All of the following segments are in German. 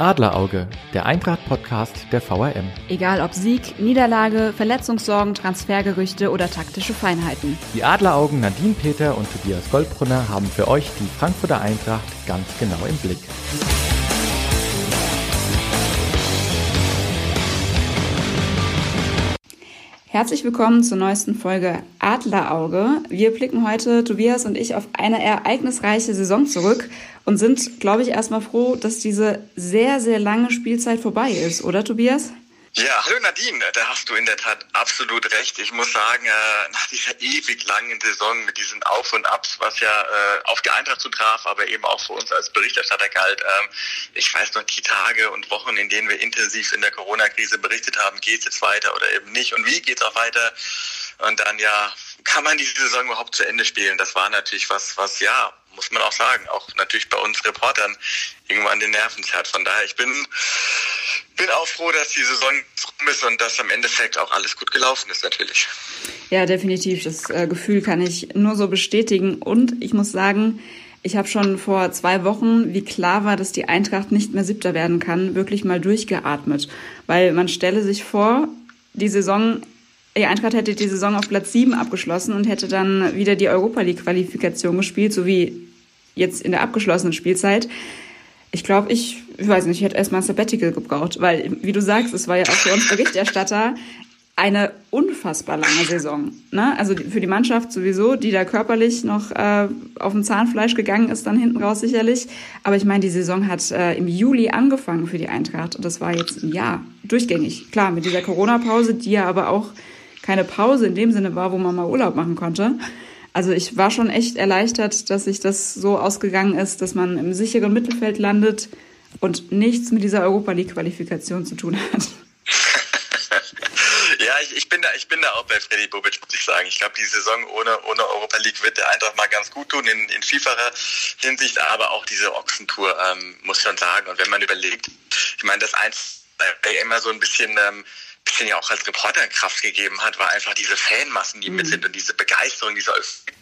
Adlerauge, der Eintracht-Podcast der VRM. Egal ob Sieg, Niederlage, Verletzungssorgen, Transfergerüchte oder taktische Feinheiten. Die Adleraugen Nadine Peter und Tobias Goldbrunner haben für euch die Frankfurter Eintracht ganz genau im Blick. Herzlich willkommen zur neuesten Folge Adlerauge. Wir blicken heute, Tobias und ich, auf eine ereignisreiche Saison zurück und sind, glaube ich, erstmal froh, dass diese sehr, sehr lange Spielzeit vorbei ist, oder Tobias? Ja, hallo Nadine, da hast du in der Tat absolut recht. Ich muss sagen, äh, nach dieser ewig langen Saison mit diesen Auf und Abs, was ja äh, auf die Eintracht zutraf, aber eben auch für uns als Berichterstatter galt, ähm, ich weiß noch die Tage und Wochen, in denen wir intensiv in der Corona-Krise berichtet haben, geht es jetzt weiter oder eben nicht und wie geht es auch weiter? Und dann ja, kann man diese Saison überhaupt zu Ende spielen? Das war natürlich was, was ja muss man auch sagen, auch natürlich bei uns Reportern irgendwann den Nerven zerrt. Von daher, ich bin, bin auch froh, dass die Saison rum ist und dass am Endeffekt auch alles gut gelaufen ist, natürlich. Ja, definitiv. Das äh, Gefühl kann ich nur so bestätigen. Und ich muss sagen, ich habe schon vor zwei Wochen, wie klar war, dass die Eintracht nicht mehr siebter werden kann, wirklich mal durchgeatmet. Weil man stelle sich vor, die Saison die Eintracht hätte die Saison auf Platz 7 abgeschlossen und hätte dann wieder die Europa League-Qualifikation gespielt, so wie jetzt in der abgeschlossenen Spielzeit. Ich glaube, ich, ich weiß nicht, ich hätte erstmal ein Sabbatical gebraucht, weil, wie du sagst, es war ja auch für uns Berichterstatter eine unfassbar lange Saison. Ne? Also für die Mannschaft sowieso, die da körperlich noch äh, auf dem Zahnfleisch gegangen ist, dann hinten raus sicherlich. Aber ich meine, die Saison hat äh, im Juli angefangen für die Eintracht und das war jetzt ein Jahr durchgängig. Klar, mit dieser Corona-Pause, die ja aber auch keine Pause in dem Sinne war, wo man mal Urlaub machen konnte. Also ich war schon echt erleichtert, dass sich das so ausgegangen ist, dass man im sicheren Mittelfeld landet und nichts mit dieser Europa League Qualifikation zu tun hat. ja, ich, ich, bin da, ich bin da auch bei Freddy Bobic, muss ich sagen. Ich glaube, die Saison ohne, ohne Europa League wird der Eintracht mal ganz gut tun in, in vielfacher Hinsicht, aber auch diese Ochsentour ähm, muss schon sagen. Und wenn man überlegt, ich meine, das eins immer so ein bisschen ähm, bisschen ja auch als Reporter Kraft gegeben hat, war einfach diese Fanmassen, die mhm. mit sind und diese Begeisterung, diese Euphorie.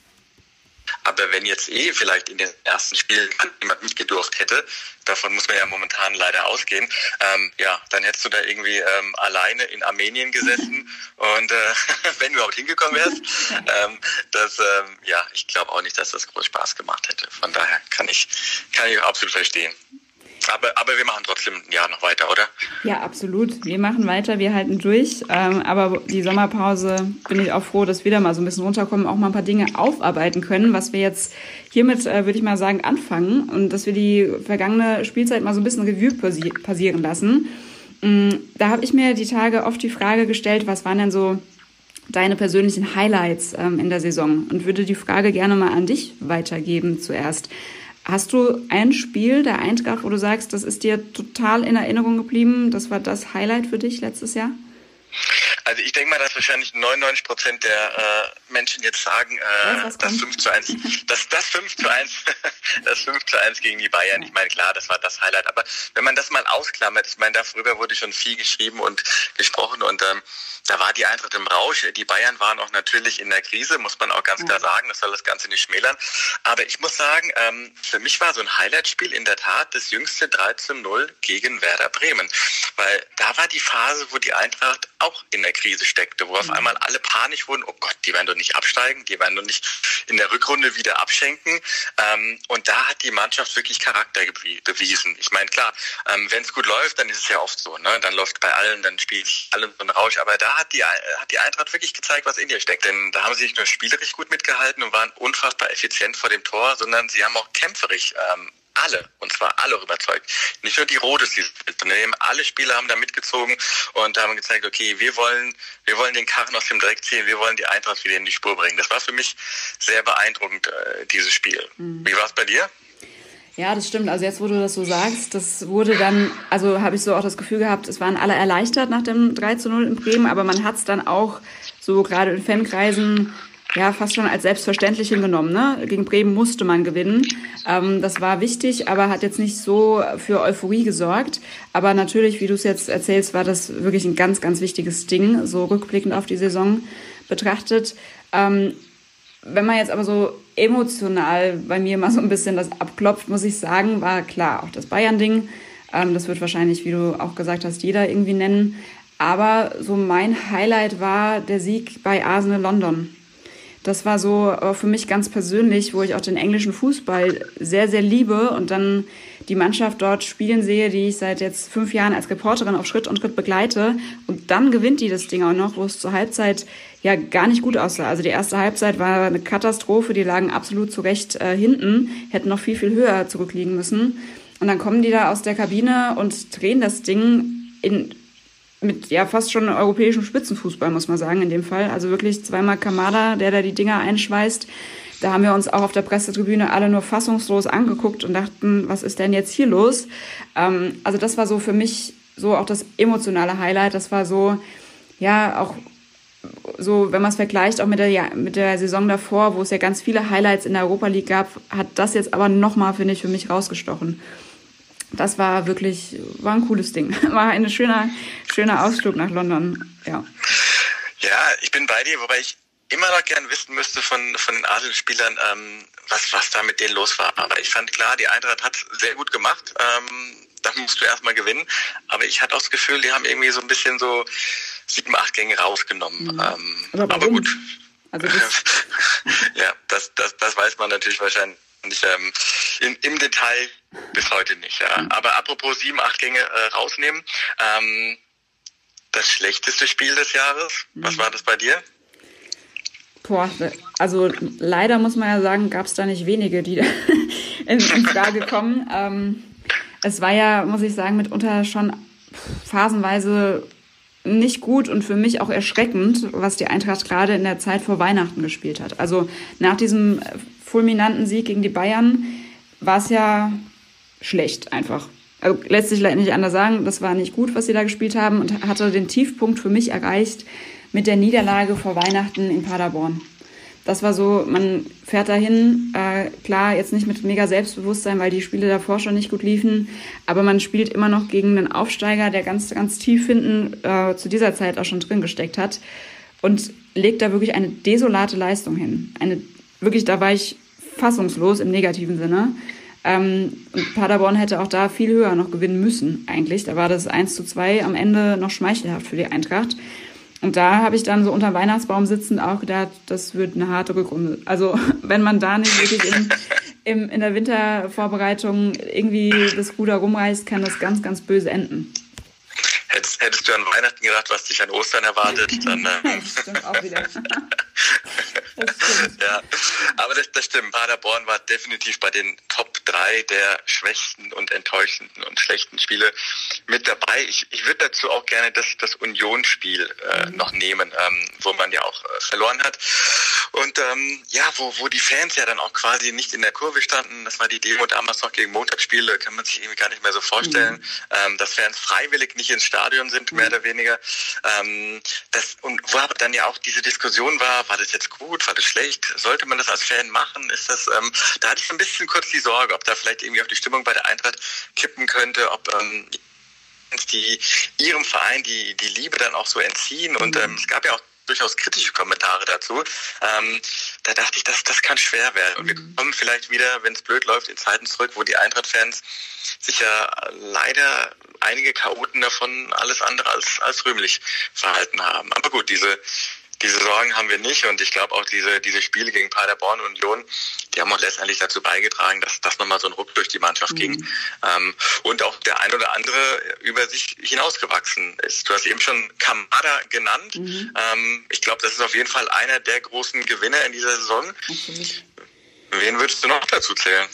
aber wenn jetzt eh vielleicht in den ersten Spielen jemand mitgedurft hätte, davon muss man ja momentan leider ausgehen, ähm, ja, dann hättest du da irgendwie ähm, alleine in Armenien gesessen und äh, wenn du überhaupt hingekommen wärst, ähm, das, ähm, ja, ich glaube auch nicht, dass das groß Spaß gemacht hätte. Von daher kann ich, kann ich absolut verstehen. Aber, aber wir machen trotzdem ein Jahr noch weiter, oder? Ja, absolut. Wir machen weiter, wir halten durch. Ähm, aber die Sommerpause bin ich auch froh, dass wir da mal so ein bisschen runterkommen, auch mal ein paar Dinge aufarbeiten können, was wir jetzt hiermit, äh, würde ich mal sagen, anfangen und dass wir die vergangene Spielzeit mal so ein bisschen Revue passieren lassen. Ähm, da habe ich mir die Tage oft die Frage gestellt, was waren denn so deine persönlichen Highlights ähm, in der Saison und würde die Frage gerne mal an dich weitergeben zuerst. Hast du ein Spiel der Eintracht, wo du sagst, das ist dir total in Erinnerung geblieben? Das war das Highlight für dich letztes Jahr? Also ich denke mal, dass wahrscheinlich 99 Prozent der äh, Menschen jetzt sagen, äh, das 5 zu 1, das, das 5 zu 1, das 5 zu 1 gegen die Bayern. Ich meine, klar, das war das Highlight. Aber wenn man das mal ausklammert, ich meine, darüber wurde schon viel geschrieben und gesprochen und ähm, da war die Eintracht im Rausch. Die Bayern waren auch natürlich in der Krise, muss man auch ganz klar sagen. Das soll das Ganze nicht schmälern. Aber ich muss sagen, ähm, für mich war so ein Highlightspiel in der Tat das jüngste 13-0 gegen Werder Bremen. Weil da war die Phase, wo die Eintracht auch in der Krise steckte, wo auf mhm. einmal alle panisch wurden, oh Gott, die werden doch nicht absteigen, die werden doch nicht in der Rückrunde wieder abschenken. Ähm, und da hat die Mannschaft wirklich Charakter bewiesen. Ich meine, klar, ähm, wenn es gut läuft, dann ist es ja oft so. Ne? Dann läuft bei allen, dann spielt alle so ein Rausch. Aber da hat die, hat die Eintracht wirklich gezeigt, was in ihr steckt. Denn da haben sie nicht nur spielerisch gut mitgehalten und waren unfassbar effizient vor dem Tor, sondern sie haben auch kämpferisch ähm, alle, und zwar alle überzeugt. Nicht nur die Rotes, die sondern alle Spieler haben da mitgezogen und haben gezeigt, okay, wir wollen, wir wollen den Karren aus dem Dreck ziehen, wir wollen die Eintracht wieder in die Spur bringen. Das war für mich sehr beeindruckend, äh, dieses Spiel. Mhm. Wie war es bei dir? Ja, das stimmt. Also jetzt, wo du das so sagst, das wurde dann, also habe ich so auch das Gefühl gehabt, es waren alle erleichtert nach dem 3 zu 0 in Bremen, aber man hat es dann auch so gerade in Fankreisen ja fast schon als selbstverständlich hingenommen. Ne? Gegen Bremen musste man gewinnen. Ähm, das war wichtig, aber hat jetzt nicht so für Euphorie gesorgt. Aber natürlich, wie du es jetzt erzählst, war das wirklich ein ganz, ganz wichtiges Ding, so rückblickend auf die Saison betrachtet. Ähm, wenn man jetzt aber so emotional bei mir mal so ein bisschen das abklopft, muss ich sagen, war klar auch das Bayern-Ding. Ähm, das wird wahrscheinlich, wie du auch gesagt hast, jeder irgendwie nennen. Aber so mein Highlight war der Sieg bei Arsenal London. Das war so äh, für mich ganz persönlich, wo ich auch den englischen Fußball sehr, sehr liebe und dann die Mannschaft dort spielen sehe, die ich seit jetzt fünf Jahren als Reporterin auf Schritt und Schritt begleite. Und dann gewinnt die das Ding auch noch, wo es zur Halbzeit ja gar nicht gut aussah. Also die erste Halbzeit war eine Katastrophe, die lagen absolut zu Recht äh, hinten, hätten noch viel, viel höher zurückliegen müssen. Und dann kommen die da aus der Kabine und drehen das Ding in mit ja fast schon europäischem Spitzenfußball, muss man sagen, in dem Fall. Also wirklich zweimal Kamada, der da die Dinger einschweißt. Da haben wir uns auch auf der Pressetribüne alle nur fassungslos angeguckt und dachten, was ist denn jetzt hier los? Ähm, also das war so für mich so auch das emotionale Highlight. Das war so, ja, auch so, wenn man es vergleicht, auch mit der, mit der Saison davor, wo es ja ganz viele Highlights in der Europa League gab, hat das jetzt aber nochmal, finde ich, für mich rausgestochen das war wirklich, war ein cooles Ding. War ein schöner, schöner Ausflug nach London, ja. Ja, ich bin bei dir, wobei ich immer noch gern wissen müsste von, von den Arsenal-Spielern, ähm, was, was da mit denen los war. Aber ich fand klar, die Eintracht hat sehr gut gemacht. Ähm, da musst du erstmal gewinnen. Aber ich hatte auch das Gefühl, die haben irgendwie so ein bisschen so sieben, acht Gänge rausgenommen. Mhm. Ähm, aber, aber, gut. Also das ja, das, das, das weiß man natürlich wahrscheinlich nicht ähm, in, im Detail bis heute nicht. Ja. Mhm. Aber apropos sieben, acht Gänge äh, rausnehmen. Ähm, das schlechteste Spiel des Jahres, was mhm. war das bei dir? Boah, also leider muss man ja sagen, gab es da nicht wenige, die in, in Frage kommen. Ähm, es war ja, muss ich sagen, mitunter schon phasenweise nicht gut und für mich auch erschreckend, was die Eintracht gerade in der Zeit vor Weihnachten gespielt hat. Also nach diesem fulminanten Sieg gegen die Bayern war es ja schlecht einfach. Also lässt sich nicht anders sagen, das war nicht gut, was sie da gespielt haben und hatte den Tiefpunkt für mich erreicht mit der Niederlage vor Weihnachten in Paderborn. Das war so, man fährt dahin, äh, klar, jetzt nicht mit mega Selbstbewusstsein, weil die Spiele davor schon nicht gut liefen, aber man spielt immer noch gegen einen Aufsteiger, der ganz, ganz tief hinten äh, zu dieser Zeit auch schon drin gesteckt hat und legt da wirklich eine desolate Leistung hin. Eine, wirklich, da war ich fassungslos im negativen Sinne. Ähm, und Paderborn hätte auch da viel höher noch gewinnen müssen, eigentlich. Da war das 1 zu 2 am Ende noch schmeichelhaft für die Eintracht. Und da habe ich dann so unter Weihnachtsbaum sitzend auch gedacht, das wird eine harte Rückrunde. Also wenn man da nicht wirklich in, im, in der Wintervorbereitung irgendwie das Ruder rumreißt, kann das ganz, ganz böse enden. Hättest, hättest du an Weihnachten gedacht, was dich an Ostern erwartet, dann. Äh, stimmt auch wieder. ja, aber das, das stimmt. Paderborn war definitiv bei den Top 3 der schwächsten und enttäuschenden und schlechten Spiele mit dabei. Ich, ich würde dazu auch gerne das, das Unionsspiel äh, mhm. noch nehmen, ähm, wo man ja auch äh, verloren hat. Und ähm, ja, wo, wo die Fans ja dann auch quasi nicht in der Kurve standen. Das war die Demo damals noch gegen Montagsspiele, kann man sich irgendwie gar nicht mehr so vorstellen, mhm. ähm, dass Fans freiwillig nicht ins Stadion sind, mehr mhm. oder weniger. Ähm, das, und wo aber dann ja auch diese Diskussion war, war das jetzt gut, war das schlecht, sollte man das als Fan machen? Ist das, ähm, da hatte ich so ein bisschen kurz die Sorge, ob da vielleicht irgendwie auch die Stimmung bei der Eintracht kippen könnte, ob ähm, die ihrem Verein die, die Liebe dann auch so entziehen. Und mhm. ähm, es gab ja auch durchaus kritische Kommentare dazu. Ähm, da dachte ich, das, das kann schwer werden. Und wir mhm. kommen vielleicht wieder, wenn es blöd läuft, in Zeiten zurück, wo die Eintracht-Fans sich ja leider einige Chaoten davon alles andere als, als rühmlich verhalten haben. Aber gut, diese diese Sorgen haben wir nicht und ich glaube auch diese, diese Spiele gegen Paderborn und Union, die haben auch letztendlich dazu beigetragen, dass das nochmal so ein Ruck durch die Mannschaft mhm. ging ähm, und auch der ein oder andere über sich hinausgewachsen ist. Du hast eben schon Kamada genannt. Mhm. Ähm, ich glaube, das ist auf jeden Fall einer der großen Gewinner in dieser Saison. Okay. Wen würdest du noch dazu zählen?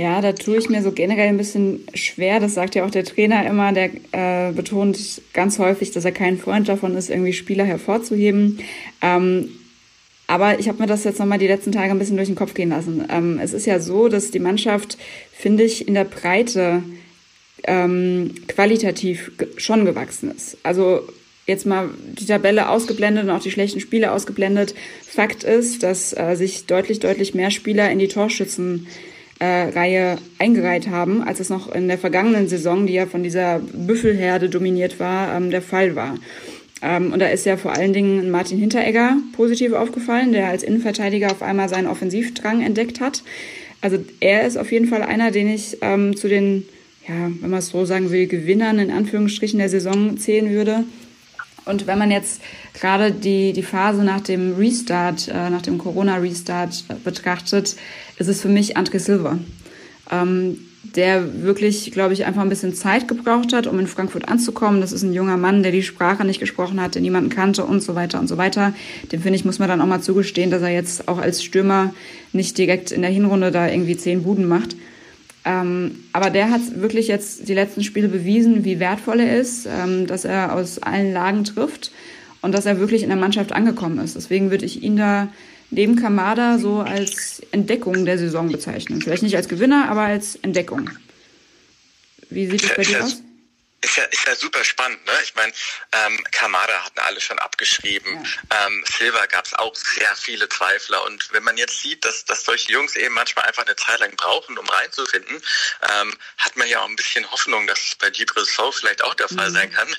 Ja, da tue ich mir so generell ein bisschen schwer. Das sagt ja auch der Trainer immer. Der äh, betont ganz häufig, dass er kein Freund davon ist, irgendwie Spieler hervorzuheben. Ähm, aber ich habe mir das jetzt nochmal die letzten Tage ein bisschen durch den Kopf gehen lassen. Ähm, es ist ja so, dass die Mannschaft, finde ich, in der Breite ähm, qualitativ schon gewachsen ist. Also jetzt mal die Tabelle ausgeblendet und auch die schlechten Spiele ausgeblendet. Fakt ist, dass äh, sich deutlich, deutlich mehr Spieler in die Torschützen äh, Reihe eingereiht haben, als es noch in der vergangenen Saison, die ja von dieser Büffelherde dominiert war, ähm, der Fall war. Ähm, und da ist ja vor allen Dingen Martin Hinteregger positiv aufgefallen, der als Innenverteidiger auf einmal seinen Offensivdrang entdeckt hat. Also er ist auf jeden Fall einer, den ich ähm, zu den, ja, wenn man es so sagen will, Gewinnern in Anführungsstrichen der Saison zählen würde. Und wenn man jetzt gerade die, die Phase nach dem Restart, äh, nach dem Corona-Restart betrachtet, ist es für mich André Silva. Ähm, der wirklich, glaube ich, einfach ein bisschen Zeit gebraucht hat, um in Frankfurt anzukommen. Das ist ein junger Mann, der die Sprache nicht gesprochen hat, der niemanden kannte und so weiter und so weiter. Dem finde ich, muss man dann auch mal zugestehen, dass er jetzt auch als Stürmer nicht direkt in der Hinrunde da irgendwie zehn Buden macht. Ähm, aber der hat wirklich jetzt die letzten Spiele bewiesen, wie wertvoll er ist, ähm, dass er aus allen Lagen trifft und dass er wirklich in der Mannschaft angekommen ist. Deswegen würde ich ihn da neben Kamada so als Entdeckung der Saison bezeichnen. Vielleicht nicht als Gewinner, aber als Entdeckung. Wie sieht es bei dir aus? Ist ja, ist ja super spannend, ne? Ich meine, ähm, Kamada hatten alle schon abgeschrieben. Ja. Ähm, Silva gab es auch sehr viele Zweifler. Und wenn man jetzt sieht, dass, dass solche Jungs eben manchmal einfach eine Zeit lang brauchen, um reinzufinden, ähm, hat man ja auch ein bisschen Hoffnung, dass es bei Gibril Sow vielleicht auch der Fall mhm. sein kann.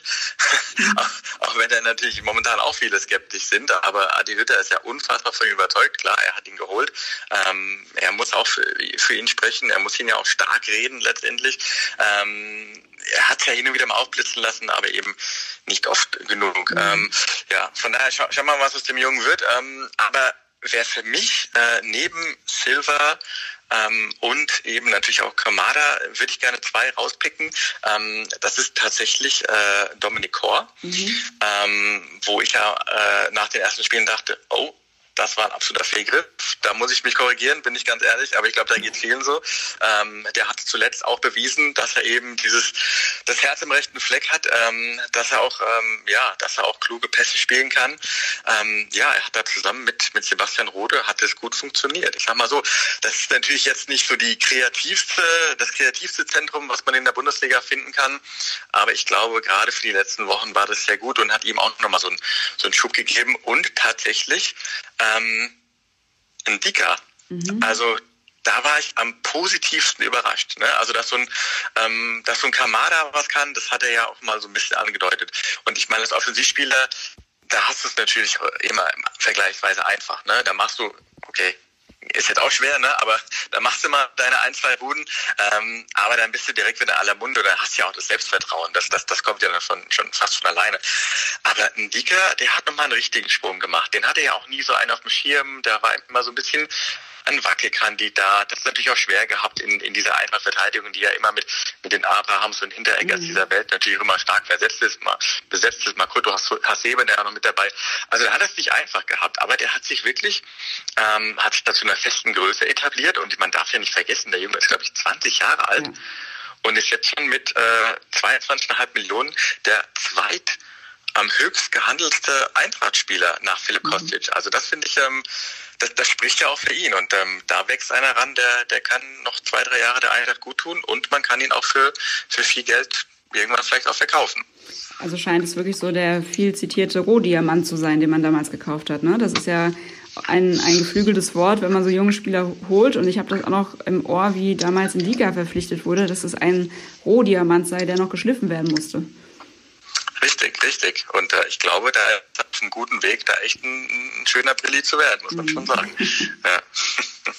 auch, auch, wenn da natürlich momentan auch viele skeptisch sind. Aber Adi Hütter ist ja unfassbar von ihm überzeugt. Klar, er hat ihn geholt. Ähm, er muss auch für, für ihn sprechen. Er muss ihn ja auch stark reden letztendlich. Ähm, er hat es ja hin und wieder mal aufblitzen lassen, aber eben nicht oft genug. Mhm. Ähm, ja, von daher scha schauen wir mal, was aus dem Jungen wird. Ähm, aber wer für mich äh, neben Silva ähm, und eben natürlich auch Kamada würde ich gerne zwei rauspicken. Ähm, das ist tatsächlich äh, Dominic Kor, mhm. ähm, wo ich ja äh, nach den ersten Spielen dachte, oh, das war ein absoluter Fehlgriff. Da muss ich mich korrigieren, bin ich ganz ehrlich, aber ich glaube, da geht vielen so. Ähm, der hat zuletzt auch bewiesen, dass er eben dieses das Herz im rechten Fleck hat, ähm, dass er auch ähm, ja, dass er auch kluge Pässe spielen kann. Ähm, ja, er hat da zusammen mit mit Sebastian Rode hat es gut funktioniert. Ich sag mal so, das ist natürlich jetzt nicht so die kreativste das kreativste Zentrum, was man in der Bundesliga finden kann, aber ich glaube, gerade für die letzten Wochen war das sehr gut und hat ihm auch nochmal so, ein, so einen Schub gegeben und tatsächlich ähm, ein Dicker. Mhm. Also da war ich am positivsten überrascht. Ne? Also dass so ein ähm, dass so ein Kamada was kann, das hat er ja auch mal so ein bisschen angedeutet. Und ich meine, als Offensivspieler, da hast du es natürlich immer vergleichsweise einfach. Ne? Da machst du, okay, ist jetzt auch schwer, ne? Aber da machst du mal deine ein, zwei Buden, ähm, aber dann bist du direkt wieder aller Munde, da hast ja auch das Selbstvertrauen. Das, das, das kommt ja dann schon, schon fast von alleine. Aber ein Dicker, der hat nochmal einen richtigen Sprung gemacht. Den hatte ja auch nie so einen auf dem Schirm, der war immer so ein bisschen ein Wackelkandidat. Das ist natürlich auch schwer gehabt in, in dieser Einmalverteidigung, die ja immer mit, mit den Abrahams und Hintereggers mhm. dieser Welt natürlich immer stark versetzt ist. Mal, besetzt ist. Makoto Hasebe, der noch mit dabei. Also da hat es nicht einfach gehabt. Aber der hat sich wirklich, ähm, hat sich da zu einer festen Größe etabliert. Und man darf ja nicht vergessen, der Junge ist, glaube ich, 20 Jahre alt. Mhm. Und ist jetzt schon mit äh, 22,5 Millionen der zweit am höchst gehandelste Eintrachtspieler nach Philipp mhm. Kostic. Also das finde ich ähm, das, das spricht ja auch für ihn. Und ähm, da wächst einer ran, der, der kann noch zwei, drei Jahre der Eintracht gut tun und man kann ihn auch für, für viel Geld irgendwann vielleicht auch verkaufen. Also scheint es wirklich so der viel zitierte Rohdiamant zu sein, den man damals gekauft hat. Ne? Das ist ja ein, ein geflügeltes Wort, wenn man so junge Spieler holt. Und ich habe das auch noch im Ohr, wie damals in Liga verpflichtet wurde, dass es ein Rohdiamant sei, der noch geschliffen werden musste. Richtig, richtig. Und äh, ich glaube, da ist auf einem guten Weg, da echt ein, ein schöner Brilli zu werden, muss man schon sagen. Ja.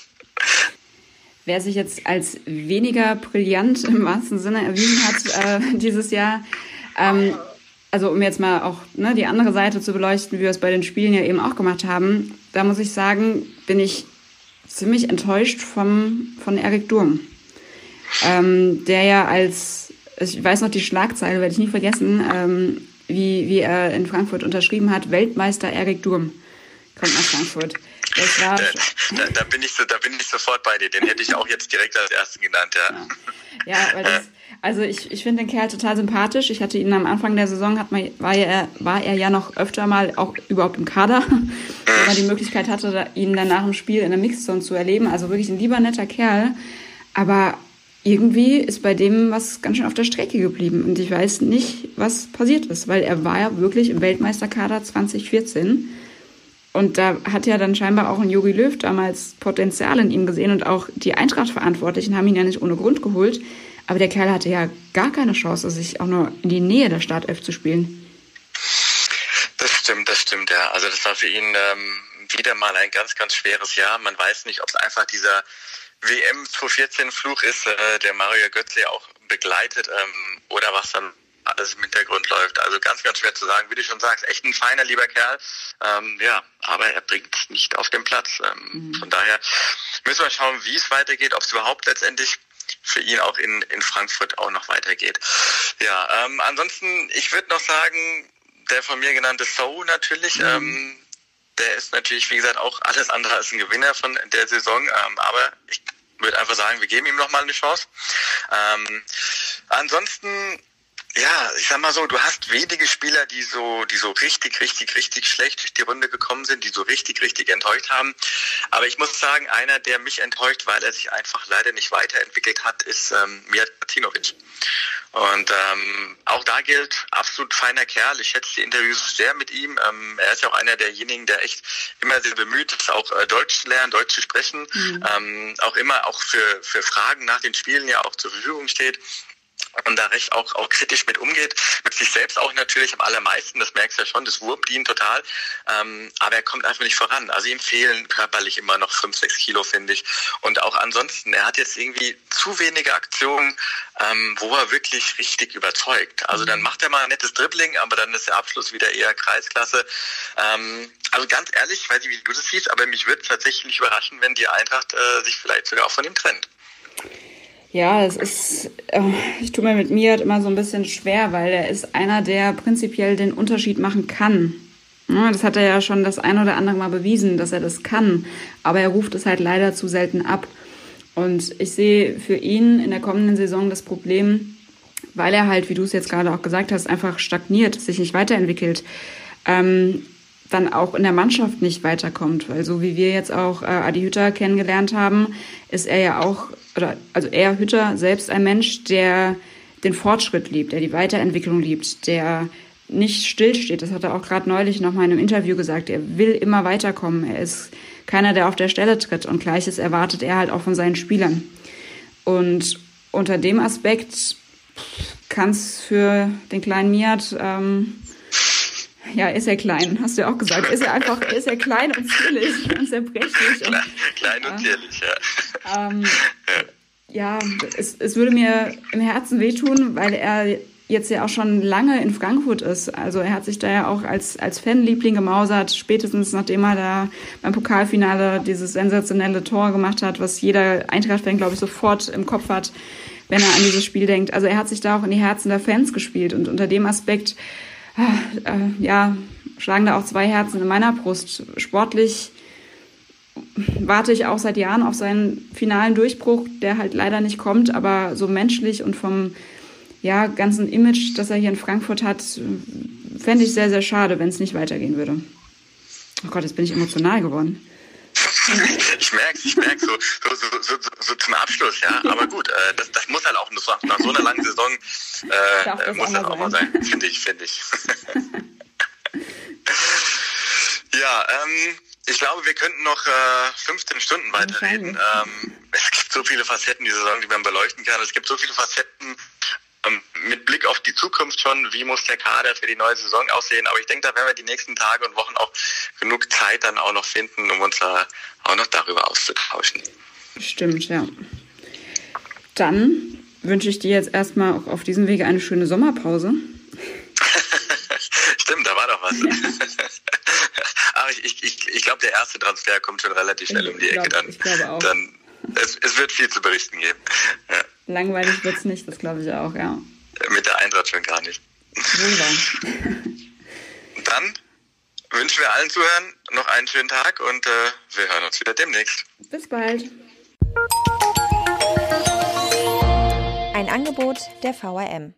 Wer sich jetzt als weniger brillant im wahrsten Sinne erwiesen hat äh, dieses Jahr, ähm, also um jetzt mal auch ne, die andere Seite zu beleuchten, wie wir es bei den Spielen ja eben auch gemacht haben, da muss ich sagen, bin ich ziemlich enttäuscht vom, von Erik Durm, ähm, der ja als ich weiß noch die Schlagzeile, werde ich nie vergessen, ähm, wie, wie er in Frankfurt unterschrieben hat, Weltmeister Erik Durm kommt nach Frankfurt. Das war da, da, da, bin ich so, da bin ich sofort bei dir. Den hätte ich auch jetzt direkt als ersten genannt, ja. Ja, ja weil das, also ich, ich finde den Kerl total sympathisch. Ich hatte ihn am Anfang der Saison, hat man, war, er, war er ja noch öfter mal auch überhaupt im Kader, wo man die Möglichkeit hatte, ihn dann nach dem Spiel in der Mixzone zu erleben. Also wirklich ein lieber, netter Kerl. Aber irgendwie ist bei dem was ganz schön auf der Strecke geblieben. Und ich weiß nicht, was passiert ist, weil er war ja wirklich im Weltmeisterkader 2014. Und da hat ja dann scheinbar auch ein Jogi Löw damals Potenzial in ihm gesehen und auch die Eintracht-Verantwortlichen haben ihn ja nicht ohne Grund geholt. Aber der Kerl hatte ja gar keine Chance, sich auch nur in die Nähe der Startelf zu spielen. stimmt, das stimmt, ja. Also das war für ihn ähm, wieder mal ein ganz, ganz schweres Jahr. Man weiß nicht, ob es einfach dieser WM 2014 Fluch ist, äh, der Mario Götze auch begleitet, ähm, oder was dann alles im Hintergrund läuft. Also ganz, ganz schwer zu sagen. Wie du schon sagst, echt ein feiner, lieber Kerl. Ähm, ja, aber er bringt nicht auf den Platz. Ähm, mhm. Von daher müssen wir schauen, wie es weitergeht, ob es überhaupt letztendlich für ihn auch in, in Frankfurt auch noch weitergeht. Ja, ähm, ansonsten, ich würde noch sagen, der von mir genannte So natürlich, mhm. ähm, der ist natürlich, wie gesagt, auch alles andere als ein Gewinner von der Saison. Ähm, aber ich würde einfach sagen, wir geben ihm noch mal eine Chance. Ähm, ansonsten ja, ich sag mal so, du hast wenige Spieler, die so, die so richtig, richtig, richtig schlecht durch die Runde gekommen sind, die so richtig, richtig enttäuscht haben. Aber ich muss sagen, einer, der mich enttäuscht, weil er sich einfach leider nicht weiterentwickelt hat, ist ähm, Mijat Martinovic. Und ähm, auch da gilt, absolut feiner Kerl. Ich schätze die Interviews sehr mit ihm. Ähm, er ist ja auch einer derjenigen, der echt immer sehr bemüht ist, auch äh, Deutsch zu lernen, Deutsch zu sprechen. Mhm. Ähm, auch immer auch für, für Fragen nach den Spielen ja auch zur Verfügung steht und da recht auch, auch kritisch mit umgeht, mit sich selbst auch natürlich am allermeisten, das merkst du ja schon, das wurmt ihn total, ähm, aber er kommt einfach nicht voran. Also ihm fehlen körperlich immer noch fünf, sechs Kilo, finde ich. Und auch ansonsten, er hat jetzt irgendwie zu wenige Aktionen, ähm, wo er wirklich richtig überzeugt. Also dann macht er mal ein nettes Dribbling, aber dann ist der Abschluss wieder eher Kreisklasse. Ähm, also ganz ehrlich, ich weiß nicht, wie du das siehst, aber mich würde tatsächlich überraschen, wenn die Eintracht äh, sich vielleicht sogar auch von ihm trennt. Ja, es ist, äh, ich tue mir mit mir immer so ein bisschen schwer, weil er ist einer, der prinzipiell den Unterschied machen kann. das hat er ja schon das ein oder andere Mal bewiesen, dass er das kann. Aber er ruft es halt leider zu selten ab. Und ich sehe für ihn in der kommenden Saison das Problem, weil er halt, wie du es jetzt gerade auch gesagt hast, einfach stagniert, sich nicht weiterentwickelt. Ähm, dann auch in der Mannschaft nicht weiterkommt. Weil so wie wir jetzt auch äh, Adi Hütter kennengelernt haben, ist er ja auch, oder also er Hütter selbst ein Mensch, der den Fortschritt liebt, der die Weiterentwicklung liebt, der nicht stillsteht. Das hat er auch gerade neulich noch mal in einem Interview gesagt. Er will immer weiterkommen. Er ist keiner, der auf der Stelle tritt. Und gleiches erwartet er halt auch von seinen Spielern. Und unter dem Aspekt kann es für den kleinen Miat ähm, ja, ist er klein, hast du ja auch gesagt. Ist er einfach, ist er klein und zierlich und zerbrechlich. Und, klein und zierlich, ja. Ähm, ja, es, es würde mir im Herzen wehtun, weil er jetzt ja auch schon lange in Frankfurt ist. Also er hat sich da ja auch als, als Fanliebling gemausert, spätestens nachdem er da beim Pokalfinale dieses sensationelle Tor gemacht hat, was jeder Eintracht-Fan, glaube ich, sofort im Kopf hat, wenn er an dieses Spiel denkt. Also er hat sich da auch in die Herzen der Fans gespielt und unter dem Aspekt äh, ja, schlagen da auch zwei Herzen in meiner Brust. Sportlich warte ich auch seit Jahren auf seinen finalen Durchbruch, der halt leider nicht kommt, aber so menschlich und vom ja, ganzen Image, das er hier in Frankfurt hat, fände ich sehr, sehr schade, wenn es nicht weitergehen würde. Oh Gott, jetzt bin ich emotional geworden. Ich merke ich merke so, so, so, so, so zum Abschluss, ja. Aber gut, äh, das, das muss halt auch nach, nach so einer langen Saison äh, muss das auch mal sein, finde ich, finde ich. ja, ähm, ich glaube, wir könnten noch äh, 15 Stunden weiterreden. Ähm, es gibt so viele Facetten dieser Saison, die man beleuchten kann. Es gibt so viele Facetten mit Blick auf die Zukunft schon, wie muss der Kader für die neue Saison aussehen. Aber ich denke, da werden wir die nächsten Tage und Wochen auch genug Zeit dann auch noch finden, um uns da auch noch darüber auszutauschen. Stimmt, ja. Dann wünsche ich dir jetzt erstmal auch auf diesem Wege eine schöne Sommerpause. Stimmt, da war doch was. Ja. Aber ich, ich, ich, ich glaube, der erste Transfer kommt schon relativ schnell um die Ecke. Dann, ich glaube auch. Dann, es, es wird viel zu berichten geben. Ja. Langweilig wird es nicht, das glaube ich auch, ja. Mit der Eintracht schon gar nicht. Dann wünschen wir allen Zuhörern noch einen schönen Tag und äh, wir hören uns wieder demnächst. Bis bald. Ein Angebot der VRM.